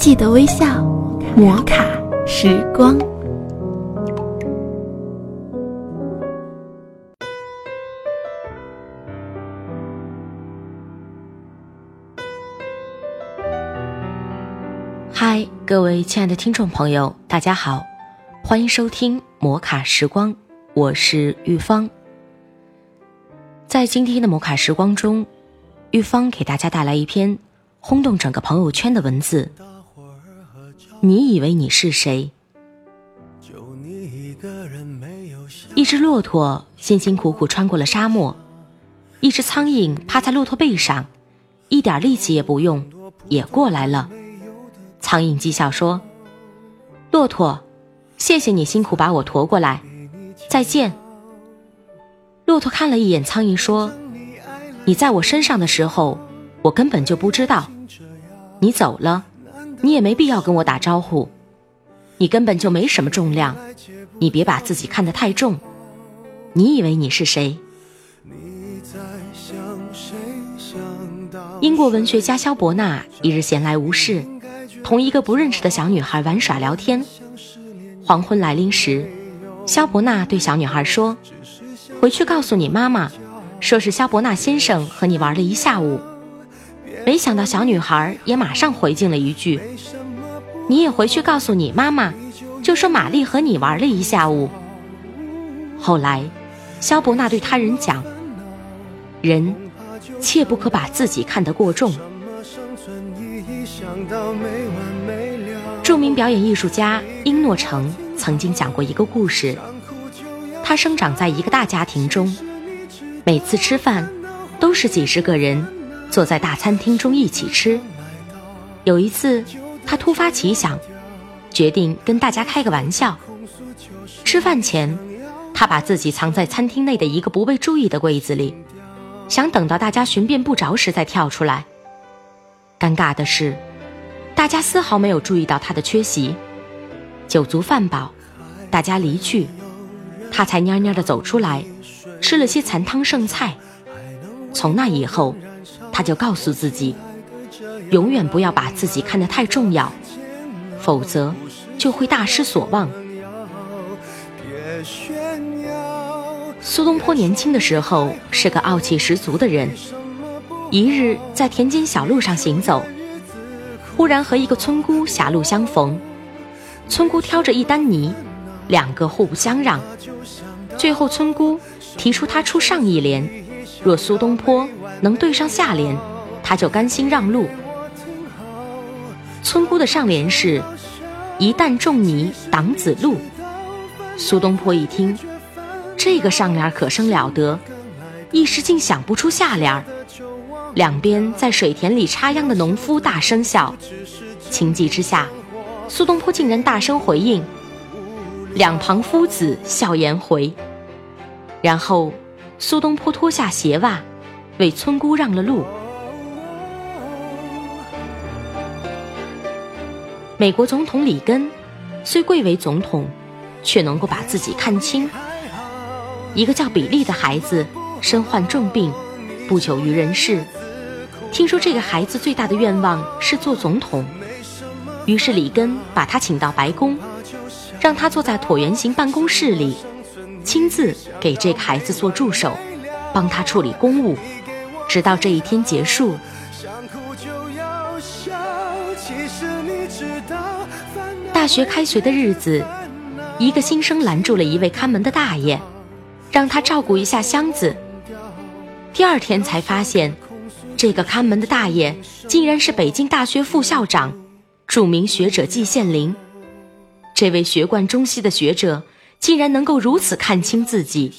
记得微笑，摩卡时光。嗨，各位亲爱的听众朋友，大家好，欢迎收听摩卡时光，我是玉芳。在今天的摩卡时光中，玉芳给大家带来一篇轰动整个朋友圈的文字。你以为你是谁？一只骆驼辛辛苦苦穿过了沙漠，一只苍蝇趴在骆驼背上，一点力气也不用，也过来了。苍蝇讥笑说：“骆驼，谢谢你辛苦把我驮过来，再见。”骆驼看了一眼苍蝇，说：“你在我身上的时候，我根本就不知道。你走了，你也没必要跟我打招呼。你根本就没什么重量，你别把自己看得太重。你以为你是谁？”英国文学家萧伯纳一日闲来无事。同一个不认识的小女孩玩耍聊天。黄昏来临时，肖伯纳对小女孩说：“回去告诉你妈妈，说是肖伯纳先生和你玩了一下午。”没想到小女孩也马上回敬了一句：“你也回去告诉你妈妈，就说玛丽和你玩了一下午。”后来，肖伯纳对他人讲：“人，切不可把自己看得过重。”著名表演艺术家殷诺成曾经讲过一个故事。他生长在一个大家庭中，每次吃饭都是几十个人坐在大餐厅中一起吃。有一次，他突发奇想，决定跟大家开个玩笑。吃饭前，他把自己藏在餐厅内的一个不被注意的柜子里，想等到大家寻遍不着时再跳出来。尴尬的是。大家丝毫没有注意到他的缺席。酒足饭饱，大家离去，他才蔫蔫的走出来，吃了些残汤剩菜。从那以后，他就告诉自己，永远不要把自己看得太重要，否则就会大失所望。苏东坡年轻的时候是个傲气十足的人，一日在田间小路上行走。忽然和一个村姑狭路相逢，村姑挑着一担泥，两个互不相让。最后村姑提出他出上一联，若苏东坡能对上下联，他就甘心让路。村姑的上联是“一旦种泥挡子路”，苏东坡一听，这个上联可生了得，一时竟想不出下联。两边在水田里插秧的农夫大声笑，情急之下，苏东坡竟然大声回应：“两旁夫子笑颜回。”然后，苏东坡脱下鞋袜，为村姑让了路。美国总统里根虽贵为总统，却能够把自己看清。一个叫比利的孩子身患重病，不久于人世。听说这个孩子最大的愿望是做总统，于是里根把他请到白宫，让他坐在椭圆形办公室里，亲自给这个孩子做助手，帮他处理公务，直到这一天结束。大学开学的日子，一个新生拦住了一位看门的大爷，让他照顾一下箱子。第二天才发现。这个看门的大爷竟然是北京大学副校长、著名学者季羡林。这位学贯中西的学者竟然能够如此看清自己，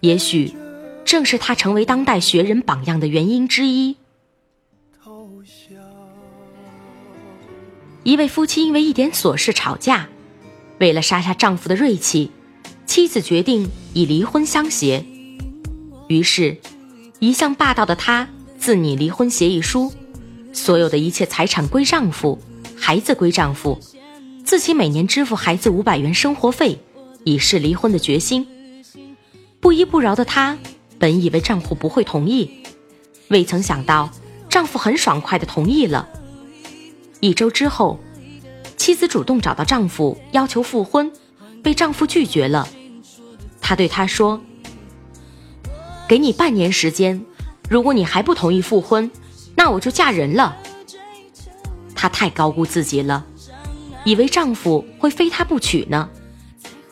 也许正是他成为当代学人榜样的原因之一。一位夫妻因为一点琐事吵架，为了杀杀丈夫的锐气，妻子决定以离婚相胁。于是，一向霸道的他。自拟离婚协议书，所有的一切财产归丈夫，孩子归丈夫，自己每年支付孩子五百元生活费，以示离婚的决心。不依不饶的他，本以为丈夫不会同意，未曾想到丈夫很爽快的同意了。一周之后，妻子主动找到丈夫要求复婚，被丈夫拒绝了。他对她说：“给你半年时间，如果你还不同意复婚，那我就嫁人了。”她太高估自己了，以为丈夫会非她不娶呢，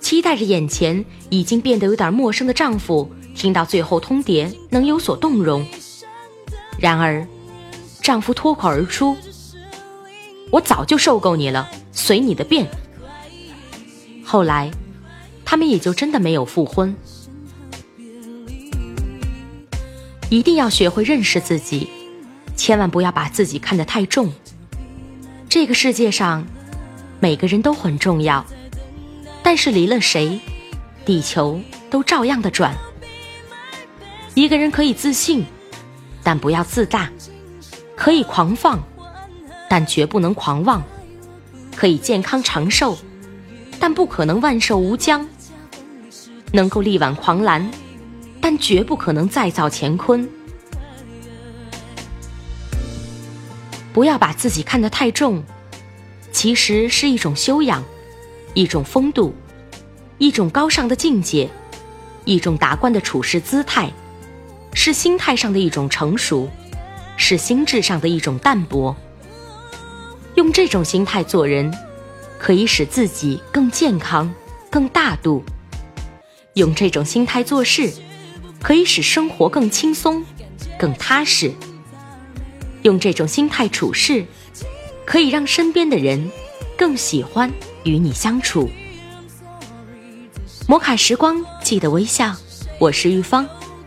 期待着眼前已经变得有点陌生的丈夫听到最后通牒能有所动容。然而，丈夫脱口而出。我早就受够你了，随你的便。后来，他们也就真的没有复婚。一定要学会认识自己，千万不要把自己看得太重。这个世界上，每个人都很重要，但是离了谁，地球都照样的转。一个人可以自信，但不要自大；可以狂放。但绝不能狂妄，可以健康长寿，但不可能万寿无疆；能够力挽狂澜，但绝不可能再造乾坤。不要把自己看得太重，其实是一种修养，一种风度，一种高尚的境界，一种达观的处事姿态，是心态上的一种成熟，是心智上的一种淡泊。用这种心态做人，可以使自己更健康、更大度；用这种心态做事，可以使生活更轻松、更踏实；用这种心态处事，可以让身边的人更喜欢与你相处。摩卡时光，记得微笑。我是玉芳，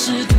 是